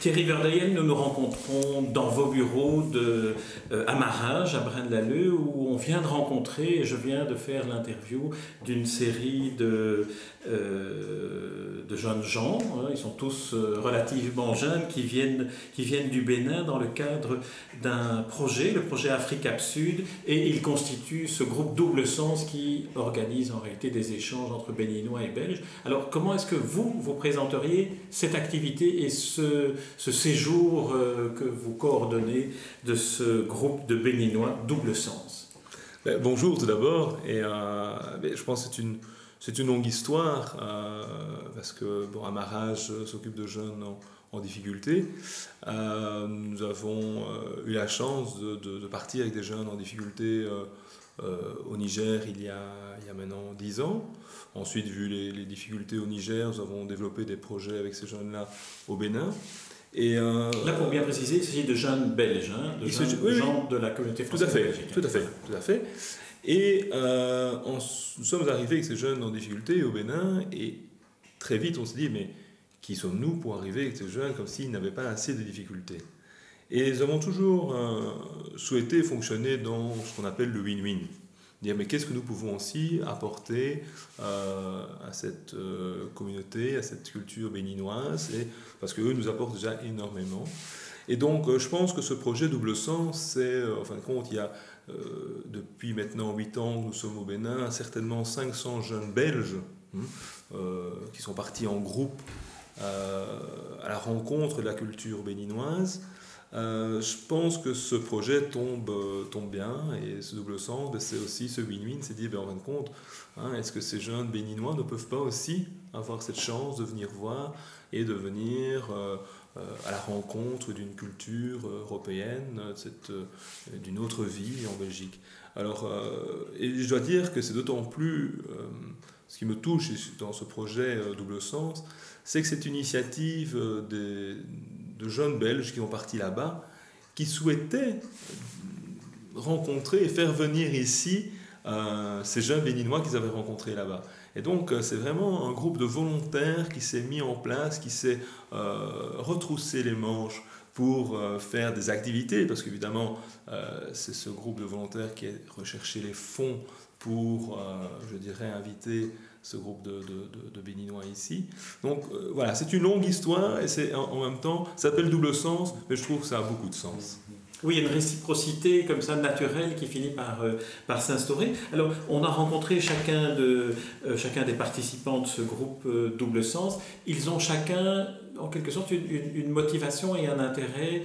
Thierry Verdeyen, nous nous rencontrons dans vos bureaux de euh, à Marage, à Braine-l'Alleud, où on vient de rencontrer, et je viens de faire l'interview d'une série de, euh, de jeunes gens, hein. ils sont tous euh, relativement jeunes, qui viennent, qui viennent du Bénin dans le cadre d'un projet, le projet Africa Sud, et ils constituent ce groupe double sens qui organise en réalité des échanges entre Béninois et Belges. Alors comment est-ce que vous, vous présenteriez cette activité et ce ce séjour euh, que vous coordonnez de ce groupe de Béninois double sens ben, Bonjour tout d'abord, et euh, ben, je pense que c'est une, c'est une longue histoire, euh, parce que bon, Amarage s'occupe de jeunes en, difficulté. nous avons eu la chance de, de, partir avec des jeunes en difficulté au Niger il y, a, il y a maintenant 10 ans. Ensuite, vu les, les, difficultés au Niger, nous avons développé des projets avec ces jeunes-là au Bénin. Et euh, Là, pour bien préciser, il s'agit de jeunes belges, hein, de jeunes gens de la communauté française. Tout à fait, tout à fait, tout à fait. Et euh, nous sommes arrivés avec ces jeunes en difficulté au Bénin, et très vite on s'est dit, mais qui sommes-nous pour arriver avec ces jeunes comme s'ils n'avaient pas assez de difficultés? Et nous avons toujours euh, souhaité fonctionner dans ce qu'on appelle le win-win dire mais qu'est-ce que nous pouvons aussi apporter euh, à cette euh, communauté, à cette culture béninoise, et, parce qu'eux nous apportent déjà énormément. Et donc euh, je pense que ce projet Double Sens, c'est, en fin de compte, il y a depuis maintenant 8 ans que nous sommes au Bénin, certainement 500 jeunes Belges hein, qui sont partis en groupe à la rencontre de la culture béninoise. Euh, je pense que ce projet tombe, euh, tombe bien et ce double sens, c'est aussi ce win-win, c'est dire, ben, en fin de compte, hein, est-ce que ces jeunes béninois ne peuvent pas aussi avoir cette chance de venir voir et de venir euh, à la rencontre d'une culture européenne, d'une autre vie en Belgique? Alors, et je dois dire que c'est d'autant plus, ce qui me touche dans ce projet double sens, c'est que cette initiative des de jeunes Belges qui sont partis là-bas, qui souhaitaient rencontrer et faire venir ici euh, ces jeunes béninois qu'ils avaient rencontrés là-bas. Et donc euh, c'est vraiment un groupe de volontaires qui s'est mis en place, qui s'est euh, retroussé les manches pour faire des activités, parce qu'évidemment c'est ce groupe de volontaires qui a recherché les fonds pour, je dirais, inviter ce groupe de, de, de, Béninois ici. Donc euh, voilà, c'est une longue histoire et c'est en, même temps, ça s'appelle double sens, mais je trouve que ça a beaucoup de sens. Oui, une réciprocité comme ça naturelle qui finit par, euh, par s'instaurer. Alors, on a rencontré chacun, de, euh, chacun des participants de ce groupe Double Sens. Ils ont chacun, en quelque sorte, une, une motivation et un intérêt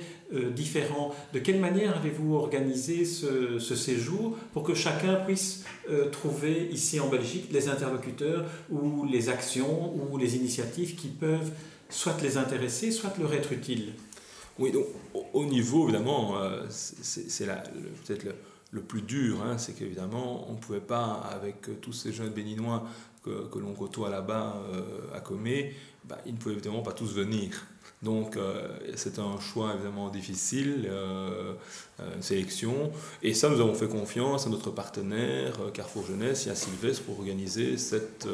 différents. De quelle manière avez-vous organisé ce, ce, séjour pour que chacun puisse euh, trouver ici en Belgique les interlocuteurs ou les actions ou les initiatives qui peuvent soit les intéresser, soit leur être utiles? Oui, donc au niveau, évidemment, euh, c'est peut-être le, le, plus dur, hein, c'est qu'évidemment, on ne pouvait pas, avec tous ces jeunes béninois que, que l'on côtoie là-bas euh, à Comé, bah, ils ne pouvaient évidemment pas tous venir. Donc euh, c'est un choix évidemment difficile, euh, une sélection. Et ça, nous avons fait confiance à notre partenaire Carrefour Jeunesse et à Sylvestre pour organiser cette,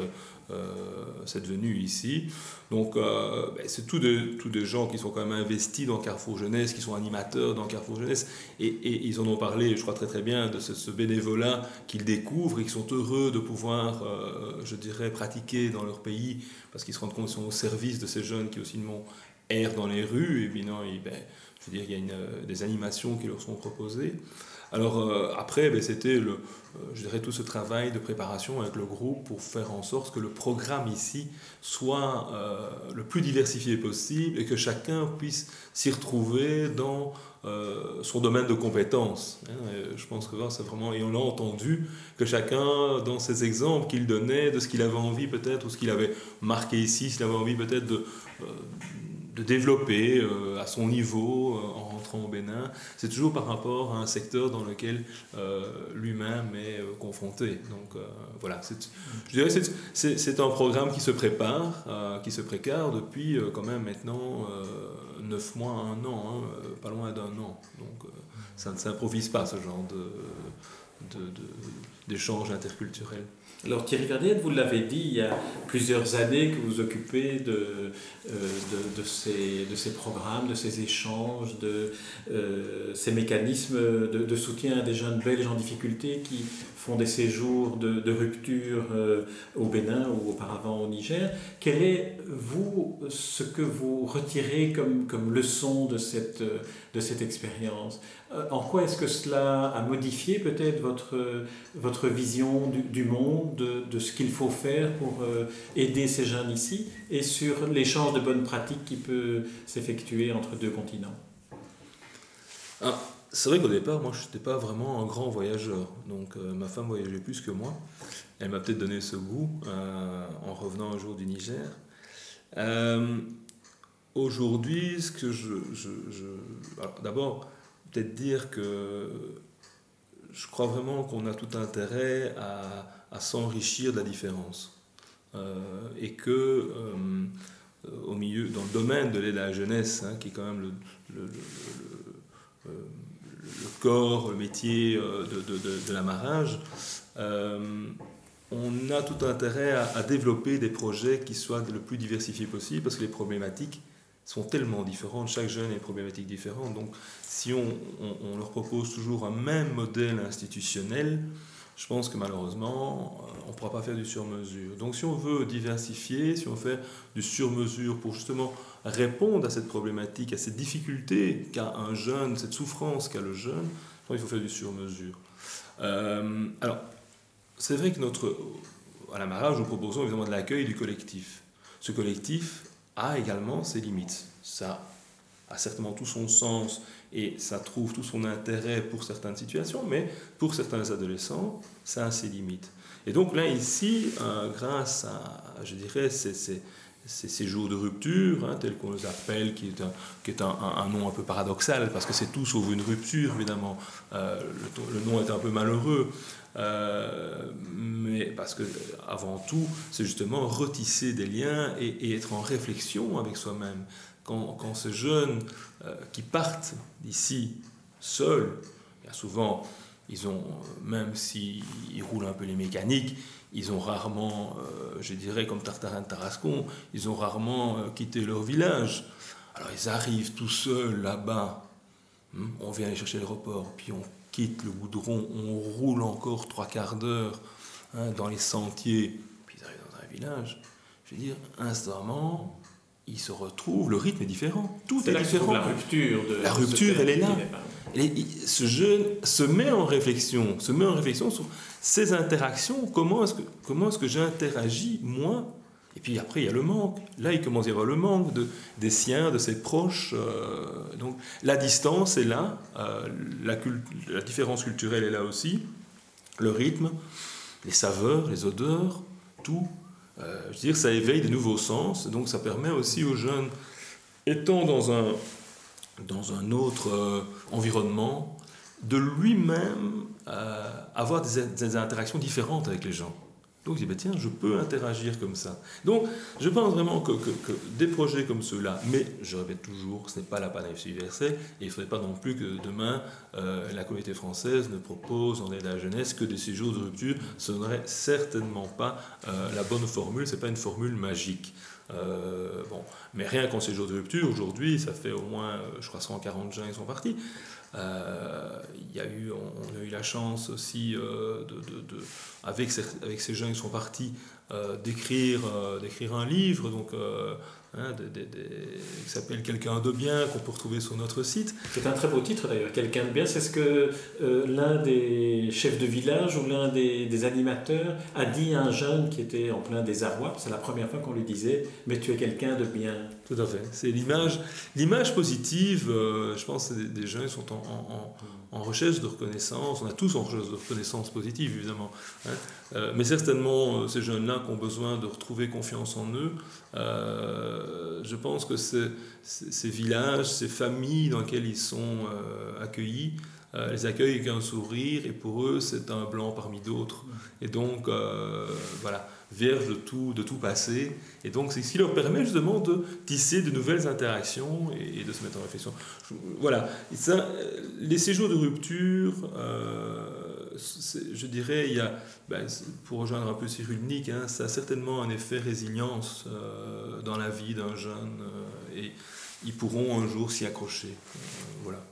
cette venue ici. Donc ben, c'est tous des, tous des gens qui sont quand même investis dans Carrefour Jeunesse, qui sont animateurs dans Carrefour Jeunesse. Et, ils en ont parlé, je crois très très bien, de ce, bénévolat qu'ils découvrent et qui sont heureux de pouvoir, je dirais, pratiquer dans leur pays parce qu'ils se rendent compte qu'ils sont au service de ces jeunes qui aussi m'ont errent dans les rues, et puis non, ben, je veux dire, il y a euh, des animations qui leur sont proposées. Alors euh, après, ben, c'était le, euh, je dirais tout ce travail de préparation avec le groupe pour faire en sorte que le programme ici soit le plus diversifié possible et que chacun puisse s'y retrouver dans son domaine de compétences. Hein. je pense que c'est vraiment, et on l'a entendu, que chacun, dans ses exemples qu'il donnait, de ce qu'il avait envie peut-être, ou ce qu'il avait marqué ici, s'il avait envie peut-être de de développer euh, à son niveau euh, en rentrant au Bénin, c'est toujours par rapport à un secteur dans lequel euh, lui-même est confronté. Donc voilà, je dirais que c'est un programme qui se prépare, qui se prépare depuis quand même maintenant 9 mois, un an, hein, pas loin d'un an. Donc ça ne s'improvise pas ce genre d'échange de, interculturel. Alors Thierry Verdienne, vous l'avez dit, il y a plusieurs années que vous occupez de, euh, de, ces, de ces programmes, de ces échanges, de euh, ces mécanismes de, soutien à des jeunes belges en difficulté qui font des séjours de, rupture euh, au Bénin ou auparavant au Niger. Quel est, vous, ce que vous retirez comme, comme leçon de cette, de cette expérience? En quoi est-ce que cela a modifié peut-être votre, votre vision du, du monde, de, de, ce qu'il faut faire pour aider ces jeunes ici et sur l'échange de bonnes pratiques qui peut s'effectuer entre deux continents? Ah, C'est vrai qu'au départ, moi, je n'étais pas vraiment un grand voyageur. Donc, euh, ma femme voyageait plus que moi. Elle m'a peut-être donné ce goût euh, en revenant un jour du Niger. Euh, aujourd'hui, ce que je. D'abord, peut-être dire que je crois vraiment qu'on a tout intérêt à, s'enrichir de la différence. et que au milieu, dans le domaine de l'aide à la jeunesse, hein, qui est quand même le, corps, le métier euh, de, de, de, de l'amarrage, on a tout intérêt à, à, développer des projets qui soient le plus diversifiés possible, parce que les problématiques sont tellement différentes, chaque jeune a une problématique différente. Donc si on, on, on leur propose toujours un même modèle institutionnel, je pense que malheureusement, euh, on ne pourra pas faire du sur-mesure. Donc si on veut diversifier, si on fait du sur-mesure pour justement répondre à cette problématique, à cette difficulté qu'a un jeune, cette souffrance qu'a le jeune, il faut faire du sur-mesure. Euh, alors, c'est vrai que notre, à la Mara, nous proposons évidemment de l'accueil du collectif. Ce collectif a également ses limites. Ça a certainement tout son sens et ça trouve tout son intérêt pour certaines situations, mais pour certains adolescents, ça a ses limites. Et donc là, ici, euh, grâce à, je dirais, ces, ces, ces, jours de rupture, hein, tels qu'on les appelle, qui est, un, qui est un, un, nom un peu paradoxal, parce que c'est tout sauf une rupture, évidemment. Euh, le, nom est un peu malheureux, euh, mais parce que, avant tout, c'est justement retisser des liens et, être en réflexion avec soi-même quand, quand ces jeunes euh, qui partent d'ici seuls, souvent, ils ont, même s'ils roulent un peu les mécaniques, ils ont rarement, euh, je dirais comme Tartarin de Tarascon, ils ont rarement euh, quitté leur village. Alors ils arrivent tout seuls là-bas, hmm, on vient les chercher l'aéroport, puis on quitte le goudron, on roule encore trois quarts d'heure hein, dans les sentiers, puis ils arrivent dans un village. Je veux dire, instamment, il se retrouve, le rythme est différent. Tout est, différent. La rupture, de la rupture, elle est là. ce jeune se met en réflexion, se met en réflexion sur ces interactions. Comment est-ce que comment est-ce que j'interagis moi? Et puis après il y a le manque. Là il commence à y avoir le manque de des siens, de ses proches. Euh, donc la distance est là, euh, la, la différence culturelle est là aussi, le rythme, les saveurs, les odeurs, tout euh, je veux dire, ça éveille de nouveaux sens, donc ça permet aussi aux jeunes, étant dans un, dans un autre euh, environnement, de lui-même euh, avoir des, des, interactions différentes avec les gens. Donc je dis, bah, tiens, je peux interagir comme ça. Donc je pense vraiment que, que, des projets comme ceux-là, mais je répète toujours, ce n'est pas la panacée universelle, et il ne faudrait pas non plus que demain euh, la communauté française ne propose en aide à la jeunesse que des séjours de rupture. Ce n'aurait certainement pas euh, la bonne formule, ce n'est pas une formule magique. Euh, bon, mais rien qu'en séjour de rupture, aujourd'hui, ça fait au moins, je crois, 140 jeunes qui sont partis. Euh, il y a eu, on, a eu la chance aussi, euh, de, de, avec, ces, avec ces jeunes qui sont partis, d'écrire, d'écrire un livre. Donc, hein, de, de, qui s'appelle Quelqu'un de bien, qu'on peut retrouver sur notre site. C'est un très beau titre d'ailleurs, Quelqu'un de bien. C'est ce que euh, l'un des chefs de village ou l'un des, des, animateurs a dit à un jeune qui était en plein désarroi. C'est la première fois qu'on lui disait Mais tu es quelqu'un de bien. Tout à fait. C'est l'image, l'image positive. Euh, je pense que des, des jeunes sont en, en, en, recherche de reconnaissance. On a tous en recherche de reconnaissance positive, évidemment. Hein. Euh, mais certainement, ces jeunes-là qui ont besoin de retrouver confiance en eux. je pense que ces villages, ces familles dans lesquelles ils sont accueillis, les accueillent avec un sourire et pour eux c'est un blanc parmi d'autres. Et donc voilà, vierge de tout, de tout passé. Et donc, c'est ce qui leur permet justement de tisser de nouvelles interactions et, de se mettre en réflexion. Voilà. ça, les séjours de rupture, euh, je dirais, il y a, ben, pour rejoindre un peu Cyril Nick, hein, ça a certainement un effet résilience euh, dans la vie d'un jeune euh, et ils pourront un jour s'y accrocher. voilà.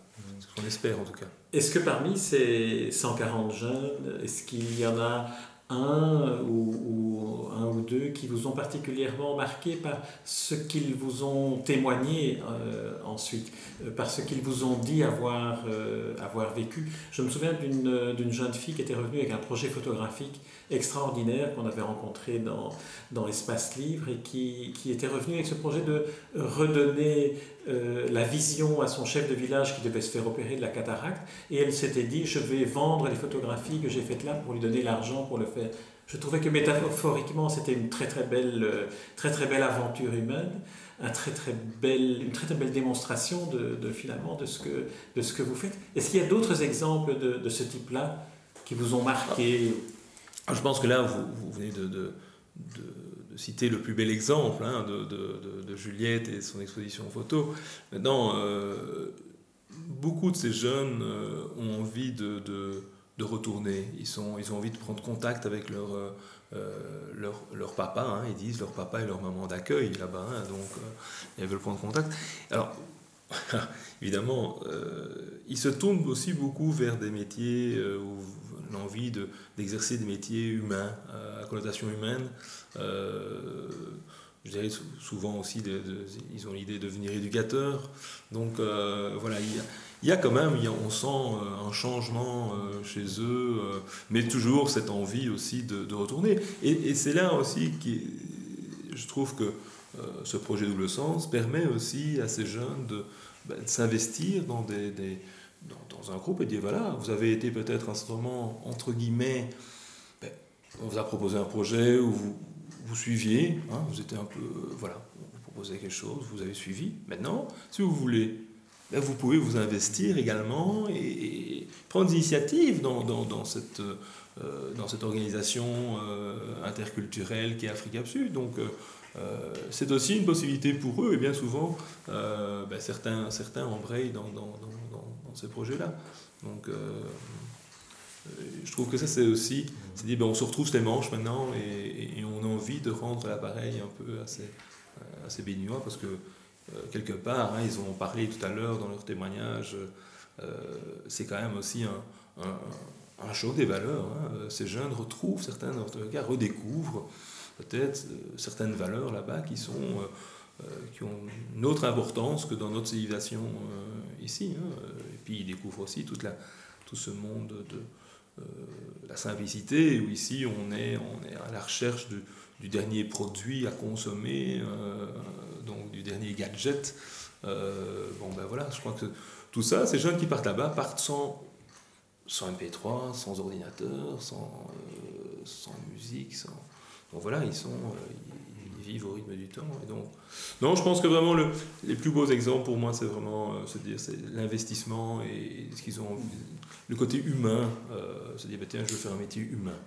On espère en tout cas. Est-ce que parmi ces 140 jeunes, est-ce qu'il y en a un ou, un ou deux qui vous ont particulièrement marqué par ce qu'ils vous ont témoigné euh, ensuite, euh, par ce qu'ils vous ont dit avoir, euh, avoir vécu. Je me souviens d'une jeune fille qui était revenue avec un projet photographique extraordinaire qu'on avait rencontré dans, dans Espace Livre et qui, qui, était revenu avec ce projet de redonner euh, la vision à son chef de village qui devait se faire opérer de la cataracte. Et elle s'était dit, je vais vendre les photographies que j'ai faites là pour lui donner l'argent pour le faire. Je trouvais que métaphoriquement, c'était une très très belle, euh, très très belle aventure humaine, un très, très belle, une très très belle démonstration de, de finalement de ce, que, de ce que vous faites. Est-ce qu'il y a d'autres exemples de, de ce type-là qui vous ont marqué? Je pense que là, vous, vous venez de, de, citer le plus bel exemple hein, de, Juliette et son exposition photo. Maintenant, euh, beaucoup de ces jeunes euh, ont envie de, retourner. Ils, sont, ils ont envie de prendre contact avec leur, euh, leur, leur, papa. Hein. ils disent leur papa et leur maman d'accueil là-bas. Hein. donc, ils veulent prendre contact. Alors, évidemment, ils se tournent aussi beaucoup vers des métiers où l'envie d'exercer des métiers humains, à connotation humaine. Euh, je dirais souvent aussi, de, ils ont l'idée de devenir éducateurs. Donc euh, voilà, il y, a, quand même, on sent euh, un changement chez eux, mais toujours cette envie aussi de, retourner. Et, c'est là aussi que je trouve que ce projet Double Sens permet aussi à ces jeunes de, ben, s'investir dans des, dans, un groupe et dire voilà, vous avez été peut-être un certain moment, entre guillemets, ben, on vous a proposé un projet où vous, vous suiviez, hein, vous étiez un peu, voilà, on vous proposait quelque chose, vous avez suivi. Maintenant, si vous voulez, ben, vous pouvez vous investir également et, prendre l'initiative dans, dans, dans, cette, euh, dans cette organisation euh, interculturelle qui est Africa Sud. Donc, euh, c'est aussi une possibilité pour eux, et bien souvent, ben, certains, certains embrayent dans, dans, ces projets-là. Donc, euh, je trouve que ça, c'est aussi, c'est dit, ben, on se retrouve les manches maintenant et, on a envie de rendre l'appareil un peu assez, euh, assez béninois parce que euh, quelque part, hein, ils ont parlé tout à l'heure dans leur témoignage, c'est quand même aussi un, un, show des valeurs. Hein. Ces jeunes retrouvent certains, dans leur cas, redécouvrent peut-être certaines valeurs là-bas qui sont qui ont une autre importance que dans notre civilisation ici. Hein. Et puis ils découvrent aussi toute la, tout ce monde de, euh, la simplicité, où ici on est, on est à la recherche du dernier produit à consommer, euh, donc du dernier gadget. Euh, bon ben voilà, je crois que tout ça, ces jeunes qui partent là-bas partent sans, sans MP3, sans ordinateur, sans, sans musique. Donc voilà, ils sont, au rythme du temps. Donc, non, je pense que vraiment le, les plus beaux exemples pour moi, c'est vraiment c'est l'investissement et ce qu'ils ont le côté humain, euh, se dire, bah, tiens, je veux faire un métier humain.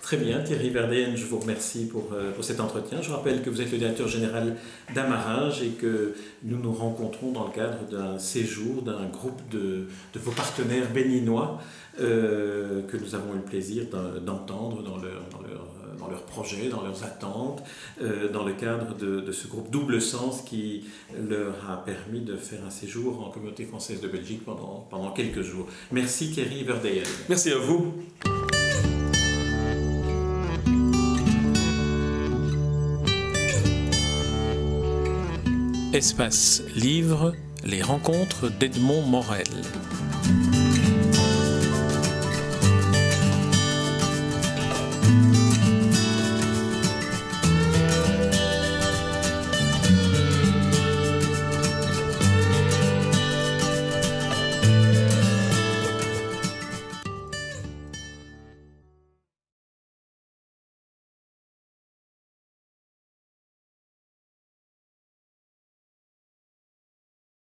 Très bien, Thierry Verden, je vous remercie pour, euh, pour, cet entretien. Je rappelle que vous êtes le directeur général d'Amarage et que nous nous rencontrons dans le cadre d'un séjour d'un groupe de, vos partenaires béninois euh, que nous avons eu le plaisir d'entendre dans leur dans leurs projets, dans leurs attentes, euh, dans le cadre de, ce groupe Double Sens qui leur a permis de faire un séjour en communauté française de Belgique pendant, pendant quelques jours. Merci Thierry Verdeyen. Merci à vous. Espace Livre, les rencontres d'Edmond Morel.